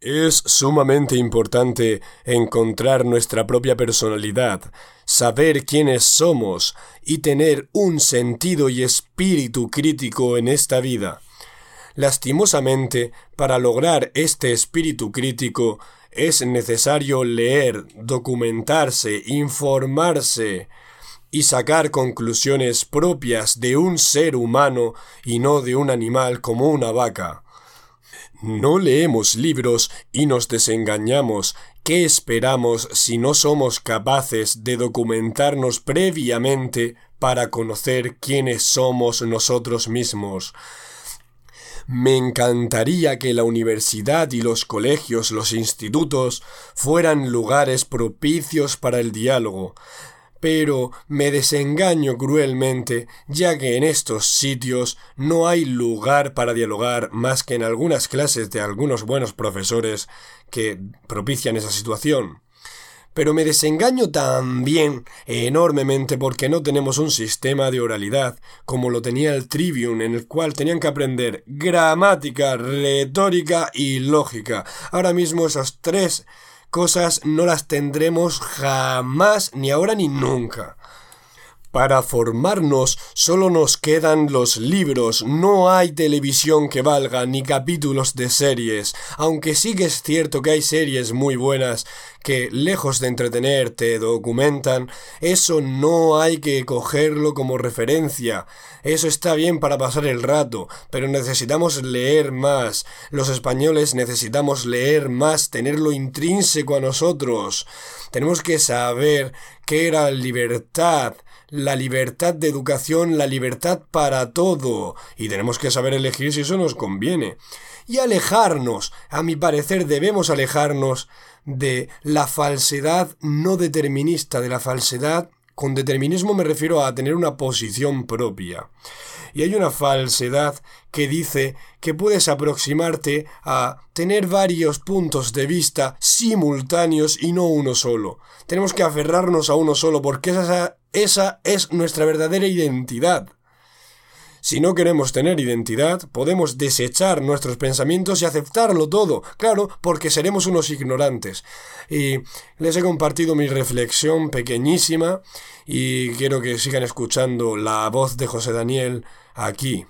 Es sumamente importante encontrar nuestra propia personalidad, saber quiénes somos y tener un sentido y espíritu crítico en esta vida. Lastimosamente, para lograr este espíritu crítico es necesario leer, documentarse, informarse y sacar conclusiones propias de un ser humano y no de un animal como una vaca. No leemos libros y nos desengañamos. ¿Qué esperamos si no somos capaces de documentarnos previamente para conocer quiénes somos nosotros mismos? Me encantaría que la universidad y los colegios, los institutos, fueran lugares propicios para el diálogo pero me desengaño cruelmente, ya que en estos sitios no hay lugar para dialogar más que en algunas clases de algunos buenos profesores que propician esa situación. Pero me desengaño también enormemente porque no tenemos un sistema de oralidad como lo tenía el Trivium, en el cual tenían que aprender gramática, retórica y lógica. Ahora mismo esos tres cosas no las tendremos jamás, ni ahora ni nunca. Para formarnos solo nos quedan los libros, no hay televisión que valga ni capítulos de series, aunque sí que es cierto que hay series muy buenas que, lejos de entretenerte, documentan, eso no hay que cogerlo como referencia. Eso está bien para pasar el rato, pero necesitamos leer más. Los españoles necesitamos leer más, tenerlo intrínseco a nosotros. Tenemos que saber qué era libertad, la libertad de educación, la libertad para todo, y tenemos que saber elegir si eso nos conviene. Y alejarnos, a mi parecer debemos alejarnos de la falsedad no determinista, de la falsedad con determinismo me refiero a tener una posición propia. Y hay una falsedad que dice que puedes aproximarte a tener varios puntos de vista simultáneos y no uno solo. Tenemos que aferrarnos a uno solo porque esa, esa es nuestra verdadera identidad. Si no queremos tener identidad, podemos desechar nuestros pensamientos y aceptarlo todo, claro, porque seremos unos ignorantes. Y les he compartido mi reflexión pequeñísima y quiero que sigan escuchando la voz de José Daniel aquí.